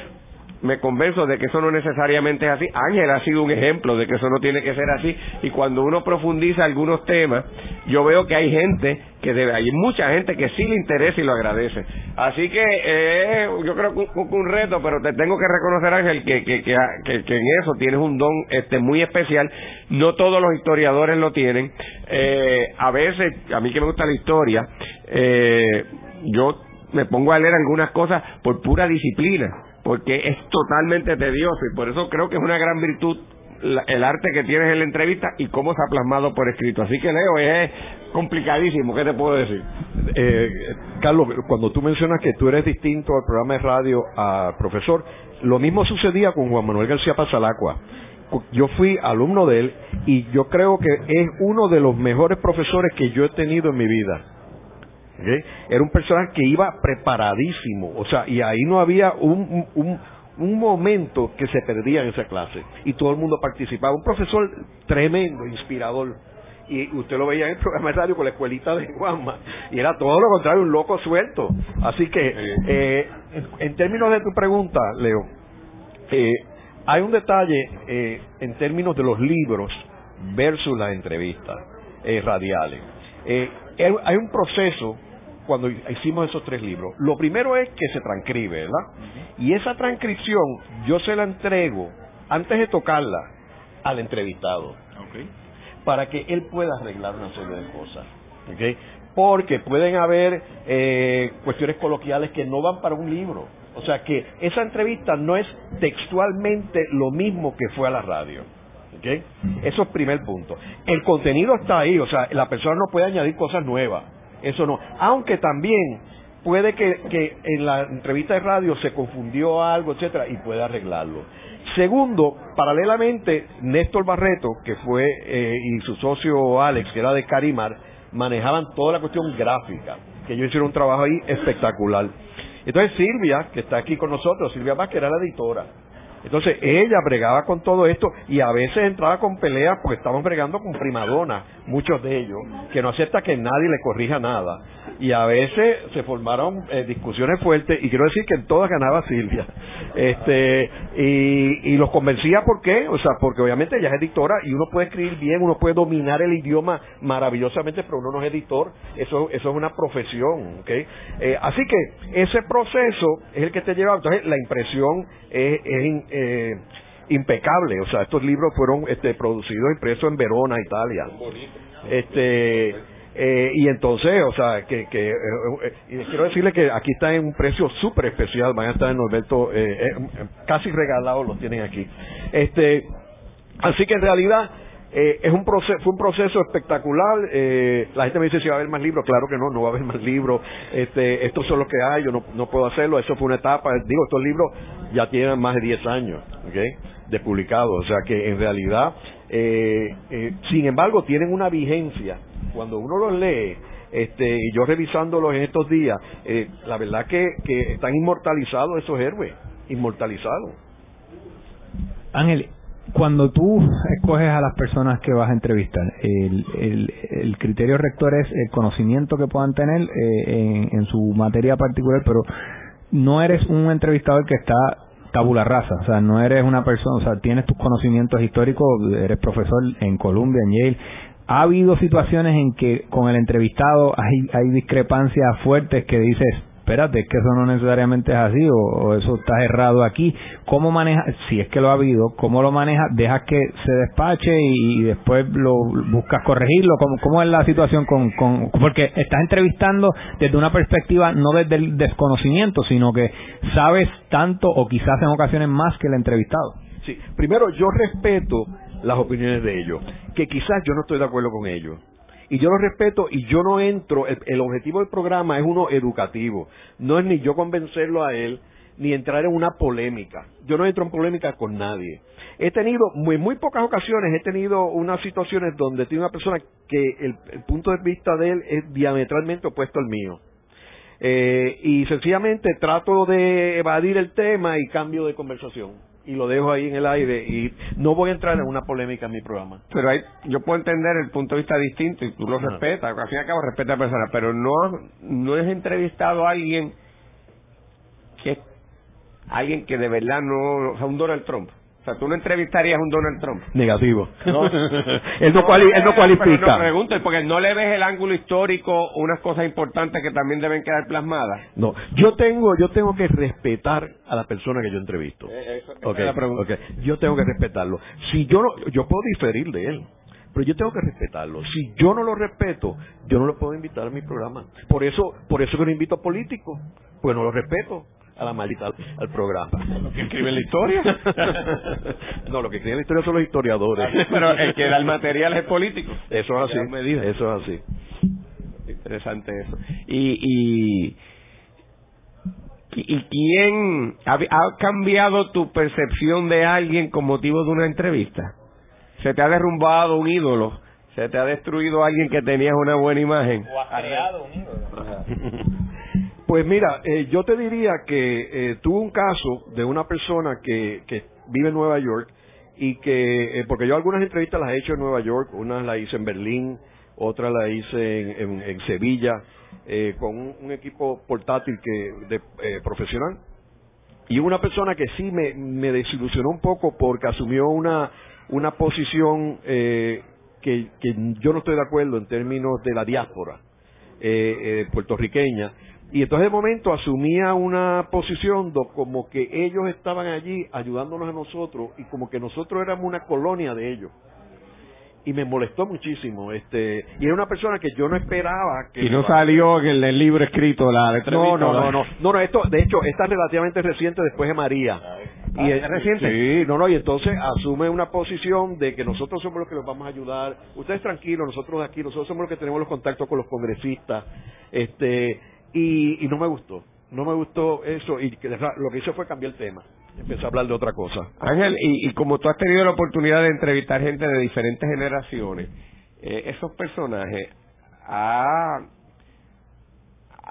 me convenzo de que eso no necesariamente es así. Ángel ha sido un ejemplo de que eso no tiene que ser así. Y cuando uno profundiza algunos temas, yo veo que hay gente que debe, hay mucha gente que sí le interesa y lo agradece. Así que eh, yo creo que un, un, reto, pero te tengo que reconocer, Ángel, que, que, que, en eso tienes un don este muy especial. No todos los historiadores lo tienen. Eh, a veces, a mí que me gusta la historia, eh, yo me pongo a leer algunas cosas por pura disciplina porque es totalmente tedioso y por eso creo que es una gran virtud el arte que tienes en la entrevista y cómo se ha plasmado por escrito. Así que Leo, es complicadísimo, ¿qué te puedo decir? Eh, Carlos, cuando tú mencionas que tú eres distinto al programa de radio a profesor, lo mismo sucedía con Juan Manuel García Pasalacua. Yo fui alumno de él y yo creo que es uno de los mejores profesores que yo he tenido en mi vida era un personaje que iba preparadísimo, o sea, y ahí no había un, un, un momento que se perdía en esa clase y todo el mundo participaba. Un profesor tremendo, inspirador. Y usted lo veía en el programa de radio con la escuelita de Juanma y era todo lo contrario, un loco suelto. Así que, eh, en, términos de tu pregunta, Leo, eh, hay un detalle eh, en términos de los libros versus las entrevistas eh, radiales. Hay un proceso cuando hicimos esos tres libros. Lo primero es que se transcribe, ¿verdad? Y esa transcripción yo se la entrego antes de tocarla al entrevistado. Para que él pueda arreglar una serie de cosas. Porque pueden haber eh, cuestiones coloquiales que no van para un libro. O sea que esa entrevista no es textualmente lo mismo que fue a la radio. Eso es primer punto. El contenido está ahí, o sea, la persona no puede añadir cosas nuevas. Eso no. Aunque también puede que, que en la entrevista de radio se confundió algo, etcétera, y puede arreglarlo. Segundo, paralelamente, Néstor Barreto, que fue, eh, y su socio Alex, que era de Carimar, manejaban toda la cuestión gráfica, que ellos hicieron un trabajo ahí espectacular. Entonces Silvia, que está aquí con nosotros, Silvia Vázquez era la editora. Entonces ella bregaba con todo esto y a veces entraba con peleas porque estaban bregando con primadona, muchos de ellos, que no acepta que nadie le corrija nada. Y a veces se formaron eh, discusiones fuertes y quiero decir que en todas ganaba Silvia. Este, y, y los convencía por qué, o sea, porque obviamente ella es editora y uno puede escribir bien, uno puede dominar el idioma maravillosamente, pero uno no es editor, eso, eso es una profesión, ¿ok? Eh, así que ese proceso es el que te lleva, entonces la impresión es, es eh, impecable. O sea, estos libros fueron este, producidos impresos en Verona, Italia. Este, eh, y entonces, o sea, que, que eh, eh, quiero decirle que aquí está en un precio súper especial, van a estar en Norberto, casi regalados los tienen aquí. Este, así que en realidad eh, es un proceso, fue un proceso espectacular. Eh, la gente me dice si va a haber más libros. Claro que no, no va a haber más libros. Este, estos son los que hay. Yo no, no puedo hacerlo. Eso fue una etapa. Digo, estos libros ya tienen más de 10 años ¿okay? de publicados. O sea que en realidad, eh, eh, sin embargo, tienen una vigencia. Cuando uno los lee, este, y yo revisándolos en estos días, eh, la verdad que, que están inmortalizados esos héroes. Inmortalizados. Ángel, cuando tú escoges a las personas que vas a entrevistar, el, el, el criterio rector es el conocimiento que puedan tener eh, en, su materia particular, pero no eres un entrevistador que está tabula rasa, o sea, no eres una persona, o sea, tienes tus conocimientos históricos, eres profesor en Columbia, en Yale. Ha habido situaciones en que con el entrevistado hay discrepancias fuertes que dices, espérate, es que eso no necesariamente es así o, eso está errado aquí. ¿Cómo maneja, si es que lo ha habido, cómo lo manejas? ¿Dejas que se despache y, después lo buscas corregirlo? ¿Cómo, cómo es la situación con, con, porque estás entrevistando desde una perspectiva no desde el desconocimiento, sino que sabes tanto o quizás en ocasiones más que el entrevistado? Sí, primero yo respeto las opiniones de ellos, que quizás yo no estoy de acuerdo con ellos y yo lo respeto y yo no entro, el, objetivo del programa es uno educativo, no es ni yo convencerlo a él, ni entrar en una polémica. Yo no entro en polémica con nadie. He tenido, muy, muy pocas ocasiones, he tenido unas situaciones donde tiene una persona que el, punto de vista de él es diametralmente opuesto al mío. Eh, y sencillamente trato de evadir el tema y cambio de conversación y lo dejo ahí en el aire y no voy a entrar en una polémica en mi programa. Pero hay, yo puedo entender el punto de vista distinto y tú lo respetas, al fin y al cabo respeta a la persona, pero no, no has entrevistado a alguien que alguien que de verdad no, o sea, un Donald Trump. O sea, tú no entrevistarías a un Donald Trump. Negativo. No. él, no él no cualifica. Pero no pregunto, porque no le ves el ángulo histórico, unas cosas importantes que también deben quedar plasmadas. No, yo tengo, yo tengo que respetar a la persona que yo entrevisto. Eh, eso, okay, okay. Yo tengo que respetarlo. Si yo no, yo puedo diferir de él pero yo tengo que respetarlo. Si yo no lo respeto, yo no lo puedo invitar a mi programa. Por eso, por eso que no invito a políticos, pues no lo respeto a la maldita al, programa. ¿Los que escriben la historia? no, lo que escriben la historia son los historiadores. Pero el que da el material es político. Eso es así. Eso es así. Interesante eso. Y, y, y quién ha, ha cambiado tu percepción de alguien con motivo de una entrevista? ¿Se te ha derrumbado un ídolo? ¿Se te ha destruido alguien que tenías una buena imagen? ¿O ha creado un ídolo? Pues mira, eh, yo te diría que eh, tuve un caso de una persona que, que vive en Nueva York y que, eh, porque yo algunas entrevistas las he hecho en Nueva York, unas las hice en Berlín, otras las hice en, en, Sevilla, eh, con un, equipo portátil que de, eh, profesional. Y una persona que sí me, me desilusionó un poco porque asumió una, una posición que, que yo no estoy de acuerdo en términos de la diáspora eh, eh, puertorriqueña y entonces de momento asumía una posición como que ellos estaban allí ayudándonos a nosotros y como que nosotros éramos una colonia de ellos. Y me molestó muchísimo. este Y era una persona que yo no esperaba que... Y no salió en el, libro escrito la No, no, no, no, no, no, esto, de hecho, está relativamente reciente después de María. y es reciente. Sí, no, no, y entonces asume una posición de que nosotros somos los que los vamos a ayudar. Ustedes tranquilos, nosotros aquí, nosotros somos los que tenemos los contactos con los congresistas. Este, y, y no me gustó. No me gustó eso y lo que hice fue cambiar el tema. Empecé a hablar de otra cosa. Ángel, y, como tú has tenido la oportunidad de entrevistar gente de diferentes generaciones, eh, esos personajes, ah,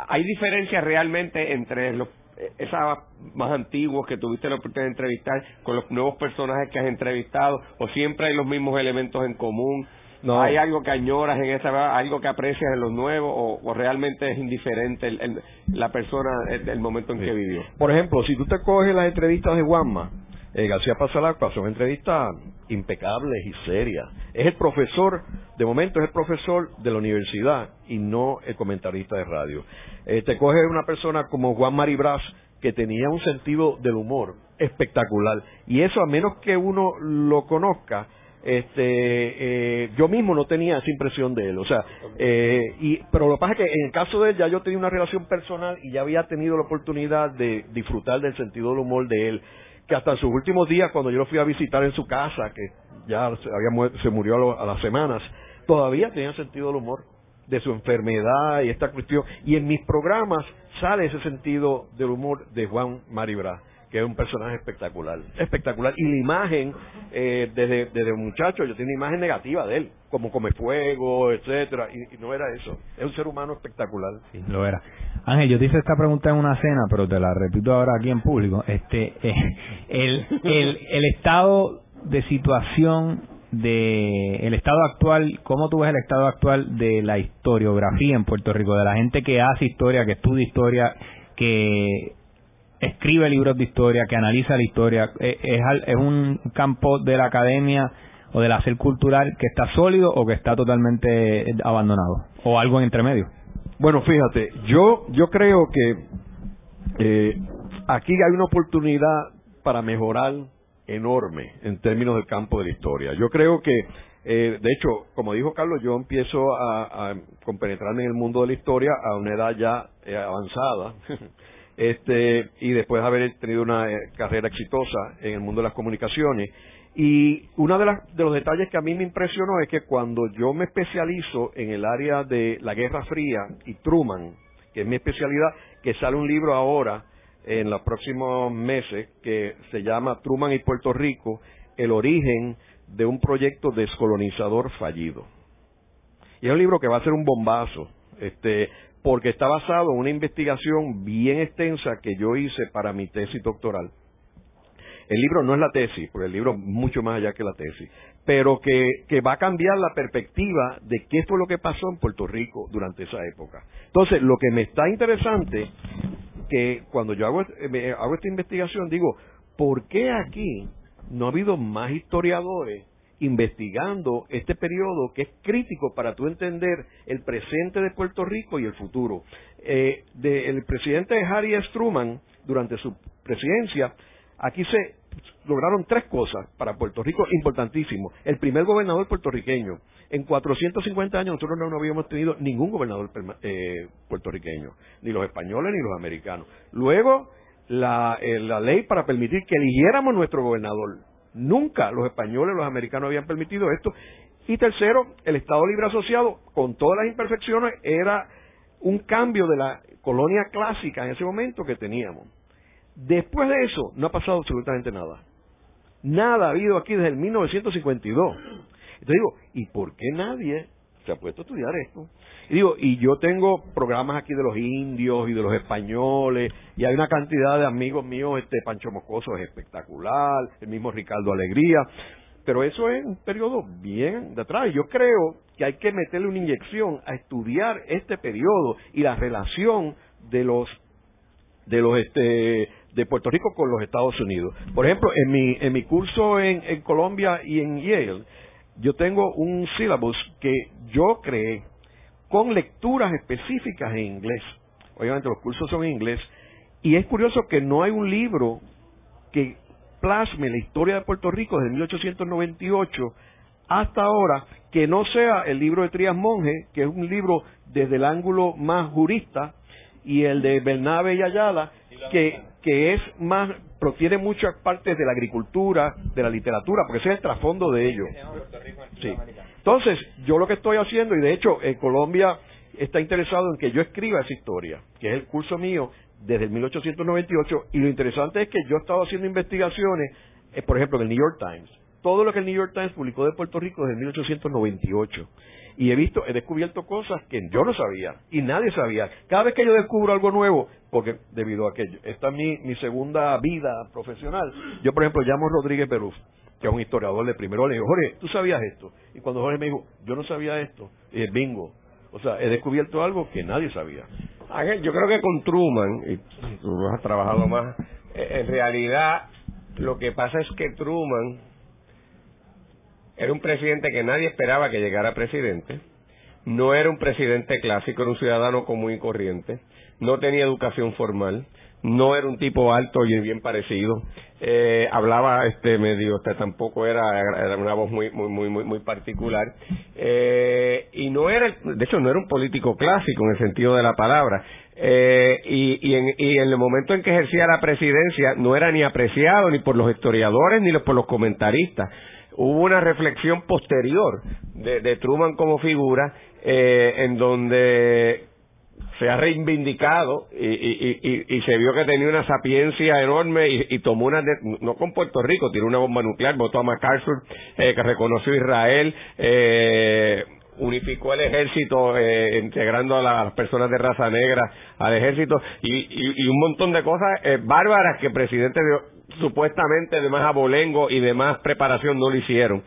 ¿hay diferencias realmente entre los esas más antiguos que tuviste la oportunidad de entrevistar con los nuevos personajes que has entrevistado o siempre hay los mismos elementos en común no. ¿Hay algo que añoras en esa, algo que aprecias en los nuevos o, realmente es indiferente el, la persona, el, momento en que vivió? Por ejemplo, si tú te coges las entrevistas de Juanma, eh, García Pasalacua, son entrevistas impecables y serias. Es el profesor, de momento es el profesor de la universidad y no el comentarista de radio. Eh, te coges una persona como Juan Maribraz, que tenía un sentido del humor espectacular. Y eso, a menos que uno lo conozca, este eh, yo mismo no tenía esa impresión de él o sea eh, y pero lo que pasa es que en el caso de él ya yo tenía una relación personal y ya había tenido la oportunidad de disfrutar del sentido del humor de él que hasta en sus últimos días cuando yo lo fui a visitar en su casa que ya se, había se murió a, las semanas todavía tenía sentido del humor de su enfermedad y esta cuestión y en mis programas sale ese sentido del humor de Juan Maribra que es un personaje espectacular, espectacular. Y la imagen, eh, desde, desde muchacho, yo tengo una imagen negativa de él, como come fuego, etcétera, y, no era eso. Es un ser humano espectacular. Sí, lo era. Ángel, yo te hice esta pregunta en una cena, pero te la repito ahora aquí en público. Este, eh, el, el, el estado de situación de el estado actual, ¿cómo tú ves el estado actual de la historiografía en Puerto Rico, de la gente que hace historia, que estudia historia, que escribe libros de historia, que analiza la historia, eh, es, es un campo de la academia o del hacer cultural que está sólido o que está totalmente abandonado o algo en entre medio. Bueno, fíjate, yo yo creo que eh, aquí hay una oportunidad para mejorar enorme en términos del campo de la historia. Yo creo que, eh, de hecho, como dijo Carlos, yo empiezo a, a compenetrarme en el mundo de la historia a una edad ya avanzada. este y después de haber tenido una eh, carrera exitosa en el mundo de las comunicaciones. Y uno de, de los detalles que a mí me impresionó es que cuando yo me especializo en el área de la Guerra Fría y Truman, que es mi especialidad, que sale un libro ahora en los próximos meses que se llama Truman y Puerto Rico, el origen de un proyecto descolonizador fallido. Y es un libro que va a ser un bombazo. Este, porque está basado en una investigación bien extensa que yo hice para mi tesis doctoral. El libro no es la tesis, porque el libro es mucho más allá que la tesis, pero que, que va a cambiar la perspectiva de qué fue lo que pasó en Puerto Rico durante esa época. Entonces, lo que me está interesante, que cuando yo hago, hago esta investigación, digo, ¿por qué aquí no ha habido más historiadores investigando este periodo que es crítico para tú entender el presente de Puerto Rico y el futuro. Eh, el presidente Harry S. Truman, durante su presidencia, aquí se lograron tres cosas para Puerto Rico importantísimo. El primer gobernador puertorriqueño. En 450 años nosotros no, habíamos tenido ningún gobernador eh, puertorriqueño, ni los españoles ni los americanos. Luego, la, eh, la ley para permitir que eligiéramos nuestro gobernador Nunca los españoles, los americanos habían permitido esto. Y tercero, el Estado Libre Asociado, con todas las imperfecciones, era un cambio de la colonia clásica en ese momento que teníamos. Después de eso, no ha pasado absolutamente nada. Nada ha habido aquí desde el 1952. Entonces digo, ¿y por qué nadie se ha puesto a estudiar esto? Y digo, y yo tengo programas aquí de los indios y de los españoles, y hay una cantidad de amigos míos, este Pancho Moscoso es espectacular, el mismo Ricardo Alegría, pero eso es un periodo bien de atrás. Yo creo que hay que meterle una inyección a estudiar este periodo y la relación de los de los este de Puerto Rico con los Estados Unidos. Por ejemplo, en mi en mi curso en, en Colombia y en Yale, yo tengo un syllabus que yo creé con lecturas específicas en inglés. Obviamente los cursos son en inglés. Y es curioso que no hay un libro que plasme la historia de Puerto Rico desde 1898 hasta ahora que no sea el libro de Trías Monge, que es un libro desde el ángulo más jurista, y el de Bernabe y Ayala, que, que es más, protiene muchas partes de la agricultura, de la literatura, porque ese es el trasfondo de ello. Sí. Entonces, yo lo que estoy haciendo, y de hecho, en Colombia está interesado en que yo escriba esa historia, que es el curso mío desde el 1898, y lo interesante es que yo he estado haciendo investigaciones, eh, por ejemplo, en el New York Times. Todo lo que el New York Times publicó de Puerto Rico desde 1898 y he visto, he descubierto cosas que yo no sabía y nadie sabía. Cada vez que yo descubro algo nuevo, porque debido a que esta es mi, mi segunda vida profesional, yo por ejemplo llamo Rodríguez Beruf, que es un historiador de primero, le digo, Jorge, ¿tú sabías esto? Y cuando Jorge me dijo, yo no sabía esto, y bingo. O sea, he descubierto algo que nadie sabía. yo creo que con Truman, y tú has trabajado más, eh, en realidad lo que pasa es que Truman era un presidente que nadie esperaba que llegara presidente, no era un presidente clásico, era un ciudadano común y corriente, no tenía educación formal, no era un tipo alto y bien parecido. Eh, hablaba este medio, este tampoco era, una voz muy muy muy muy, particular. Eh, y no era, de hecho no era un político clásico en el sentido de la palabra. Eh, y, y, en, y en el momento en que ejercía la presidencia no era ni apreciado ni por los historiadores ni por los comentaristas hubo una reflexión posterior de, Truman como figura eh, en donde se ha reivindicado y, y, y, y, se vio que tenía una sapiencia enorme y, tomó una, no con Puerto Rico, tiró una bomba nuclear, votó a MacArthur, eh, que reconoció a Israel, eh, unificó el ejército eh, integrando a las personas de raza negra al ejército y, un montón de cosas eh, bárbaras que el presidente supuestamente de más abolengo y de más preparación no lo hicieron.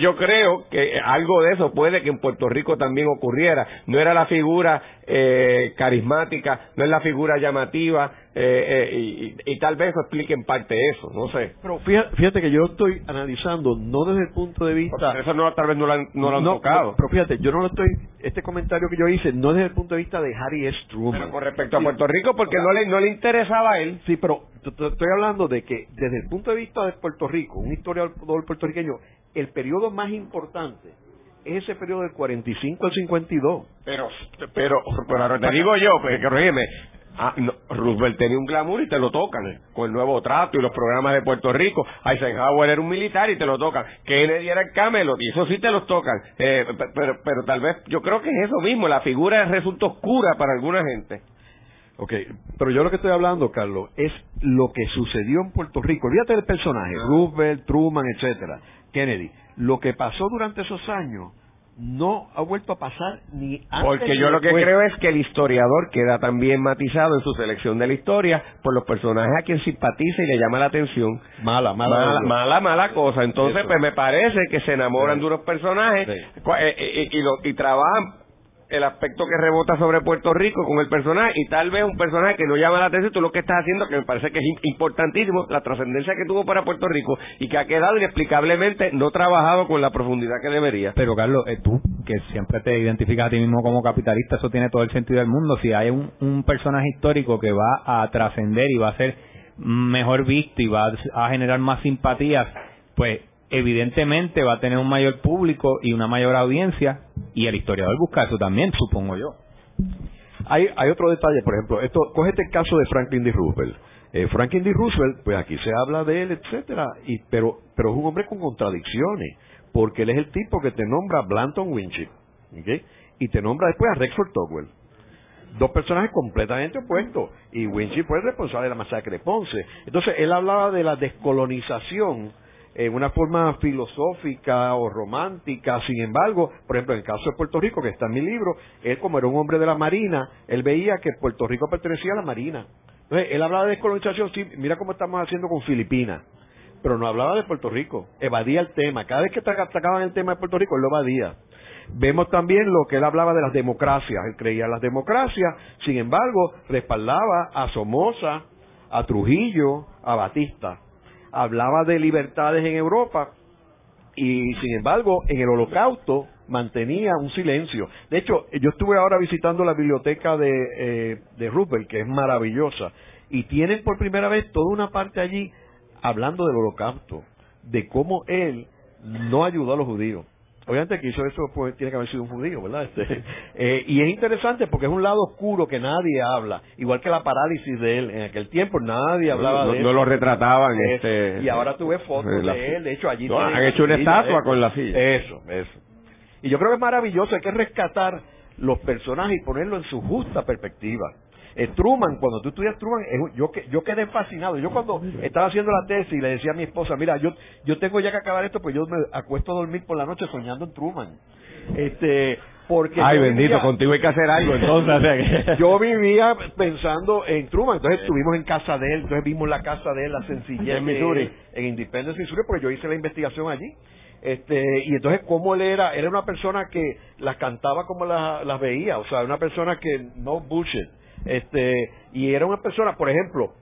Yo creo que algo de eso puede que en Puerto Rico también ocurriera. No era la figura eh, carismática, no es la figura llamativa, eh, eh, y, tal vez eso explique en parte eso, no sé. Pero fíjate, que yo estoy analizando, no desde el punto de vista... eso no, tal vez no lo han, no lo han tocado. pero fíjate, yo no lo estoy... Este comentario que yo hice, no desde el punto de vista de Harry S. Truman. con respecto a Puerto Rico, porque no le, no le interesaba a él. Sí, pero estoy hablando de que desde el punto de vista de Puerto Rico, un historiador puertorriqueño, el periodo más importante es ese periodo del 45 al 52. Pero, pero, pero te digo yo, pues, que Ah, Roosevelt tenía un glamour y te lo tocan eh, con el nuevo trato y los programas de Puerto Rico. Eisenhower era un militar y te lo tocan. Kennedy era el Camelot y eso sí te los tocan. Eh, pero, pero tal vez yo creo que es eso mismo. La figura resulta oscura para alguna gente. Ok, pero yo lo que estoy hablando, Carlos, es lo que sucedió en Puerto Rico. Olvídate del personaje, Roosevelt, Truman, etcétera, Kennedy. Lo que pasó durante esos años no ha vuelto a pasar ni antes Porque yo lo que creo es que el historiador queda también matizado en su selección de la historia por los personajes a quien simpatiza y le llama la atención. Mala, mala, mala, mala, cosa. Entonces, pues me parece que se enamoran de unos personajes eh, eh, y, lo, y trabajan el aspecto que rebota sobre Puerto Rico con el personaje y tal vez un personaje que no llama la atención, tú lo que estás haciendo, que me parece que es importantísimo, la trascendencia que tuvo para Puerto Rico y que ha quedado inexplicablemente no trabajado con la profundidad que debería. Pero Carlos, eh, tú, que siempre te identificas a ti mismo como capitalista, eso tiene todo el sentido del mundo. Si hay un, un personaje histórico que va a trascender y va a ser mejor visto y va a generar más simpatías, pues evidentemente va a tener un mayor público y una mayor audiencia y el historiador busca eso también, supongo yo. Hay, hay otro detalle, por ejemplo, esto, cógete el caso de Franklin D. Roosevelt. Eh, Franklin D. Roosevelt, pues aquí se habla de él, etcétera, y, pero, pero es un hombre con contradicciones, porque él es el tipo que te nombra Blanton Winship, y te nombra después a Rexford Togwell. Dos personajes completamente opuestos. Y Winship fue el responsable de la masacre de Ponce. Entonces, él hablaba de la descolonización en una forma filosófica o romántica. Sin embargo, por ejemplo, en el caso de Puerto Rico, que está en mi libro, él como era un hombre de la Marina, él veía que Puerto Rico pertenecía a la Marina. Entonces, él hablaba de descolonización, sí, mira cómo estamos haciendo con Filipinas, pero no hablaba de Puerto Rico, evadía el tema. Cada vez que atacaban el tema de Puerto Rico, él lo evadía. Vemos también lo que él hablaba de las democracias. Él creía en las democracias, sin embargo, respaldaba a Somoza, a Trujillo, a Batista hablaba de libertades en Europa y sin embargo en el holocausto mantenía un silencio. De hecho, yo estuve ahora visitando la biblioteca de, eh, de Rupert, que es maravillosa, y tienen por primera vez toda una parte allí hablando del holocausto, de cómo él no ayudó a los judíos. Obviamente que hizo eso pues, tiene que haber sido un judío, ¿verdad? Este, eh, y es interesante porque es un lado oscuro que nadie habla, igual que la parálisis de él. En aquel tiempo nadie hablaba de él. No lo retrataban. Este, y ahora tú ves fotos de él, de hecho allí... han hecho una estatua con la silla. Eso, eso. Y yo creo que es maravilloso, hay que rescatar los personajes y ponerlo en su justa perspectiva. Eh, Truman, cuando tú estudias Truman, yo, yo quedé fascinado. Yo cuando estaba haciendo la tesis le decía a mi esposa, mira, yo, yo tengo ya que acabar esto, pues yo me acuesto a dormir por la noche soñando en Truman. Este, porque Ay, bendito, contigo hay que hacer algo, entonces. yo vivía pensando en Truman, entonces estuvimos en casa de él, entonces vimos la casa de él, la sencillez en Missouri, en Independence, Missouri, porque yo hice la investigación allí. Este, y entonces cómo él era, era una persona que las cantaba como las veía, o sea, una persona que no bullshit este, y era una persona, por ejemplo,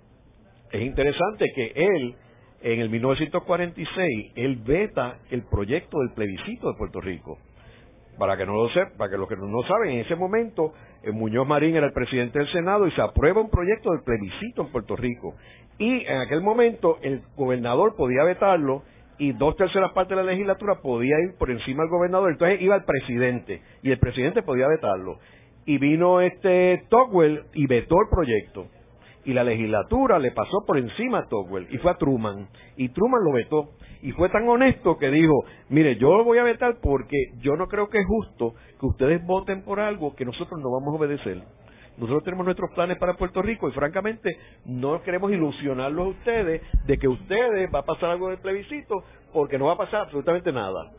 es interesante que él, en el 1946, él veta el proyecto del plebiscito de Puerto Rico. para que no lo sepan, para que los que no saben, en ese momento eh, Muñoz Marín era el presidente del Senado y se aprueba un proyecto del plebiscito en Puerto Rico. Y en aquel momento el gobernador podía vetarlo y dos terceras partes de la legislatura podía ir por encima del gobernador, entonces iba el presidente y el presidente podía vetarlo. Y vino este Togwell y vetó el proyecto. Y la legislatura le pasó por encima a Togwell y fue a Truman. Y Truman lo vetó. Y fue tan honesto que dijo, mire, yo lo voy a vetar porque yo no creo que es justo que ustedes voten por algo que nosotros no vamos a obedecer. Nosotros tenemos nuestros planes para Puerto Rico y francamente no queremos ilusionarlos a ustedes de que ustedes va a pasar algo del plebiscito porque no va a pasar absolutamente nada.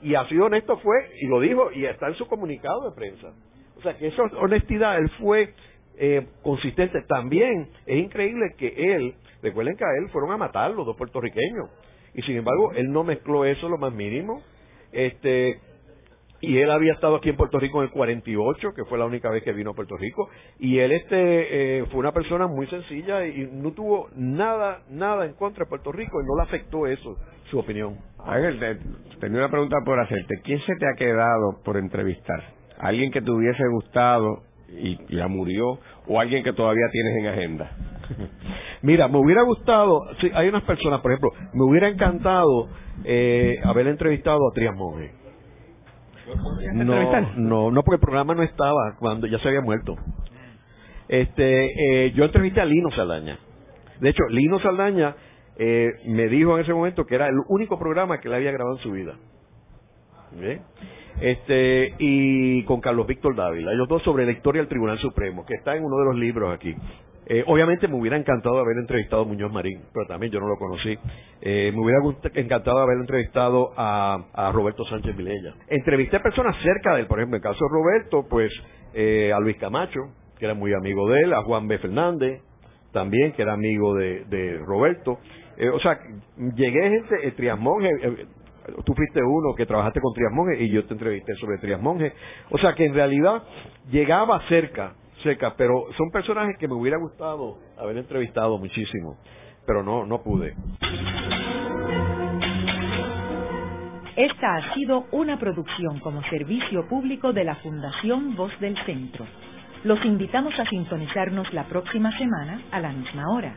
Y ha sido honesto fue, y lo dijo, y está en su comunicado de prensa. O sea que esa honestidad, él fue eh, consistente. También es increíble que él, recuerden que a él fueron a matar los dos puertorriqueños. Y sin embargo, él no mezcló eso lo más mínimo. Este, y él había estado aquí en Puerto Rico en el 48, que fue la única vez que vino a Puerto Rico, y él este eh, fue una persona muy sencilla y no tuvo nada nada en contra de Puerto Rico y no le afectó eso, su opinión. Ángel, tenía una pregunta por hacerte. ¿Quién se te ha quedado por entrevistar? ¿Alguien que te hubiese gustado y ya murió o alguien que todavía tienes en agenda? Mira, me hubiera gustado, sí, hay unas personas, por ejemplo, me hubiera encantado eh, haber entrevistado a Trias Monge no, no, no, porque el programa no estaba cuando ya se había muerto. Este, eh, yo entrevisté a Lino Saldaña. De hecho, Lino Saldaña eh, me dijo en ese momento que era el único programa que le había grabado en su vida. Este, y con Carlos Víctor Dávila, ellos dos sobre la historia del Tribunal Supremo, que está en uno de los libros aquí. Eh, obviamente me hubiera encantado haber entrevistado a Muñoz Marín, pero también yo no lo conocí. Eh, me hubiera encantado haber entrevistado a, Roberto Sánchez Vilella. Entrevisté personas cerca de él, por ejemplo, en el caso de Roberto, pues eh, a Luis Camacho, que era muy amigo de él, a Juan B. Fernández, también, que era amigo de, Roberto. o sea, llegué gente, Trias Monge, tú fuiste uno que trabajaste con Trias Monge y yo te entrevisté sobre Trias Monge. O sea, que en realidad llegaba cerca seca, pero son personajes que me hubiera gustado haber entrevistado muchísimo, pero no, no pude. Esta ha sido una producción como servicio público de la Fundación Voz del Centro. Los invitamos a sintonizarnos la próxima semana a la misma hora.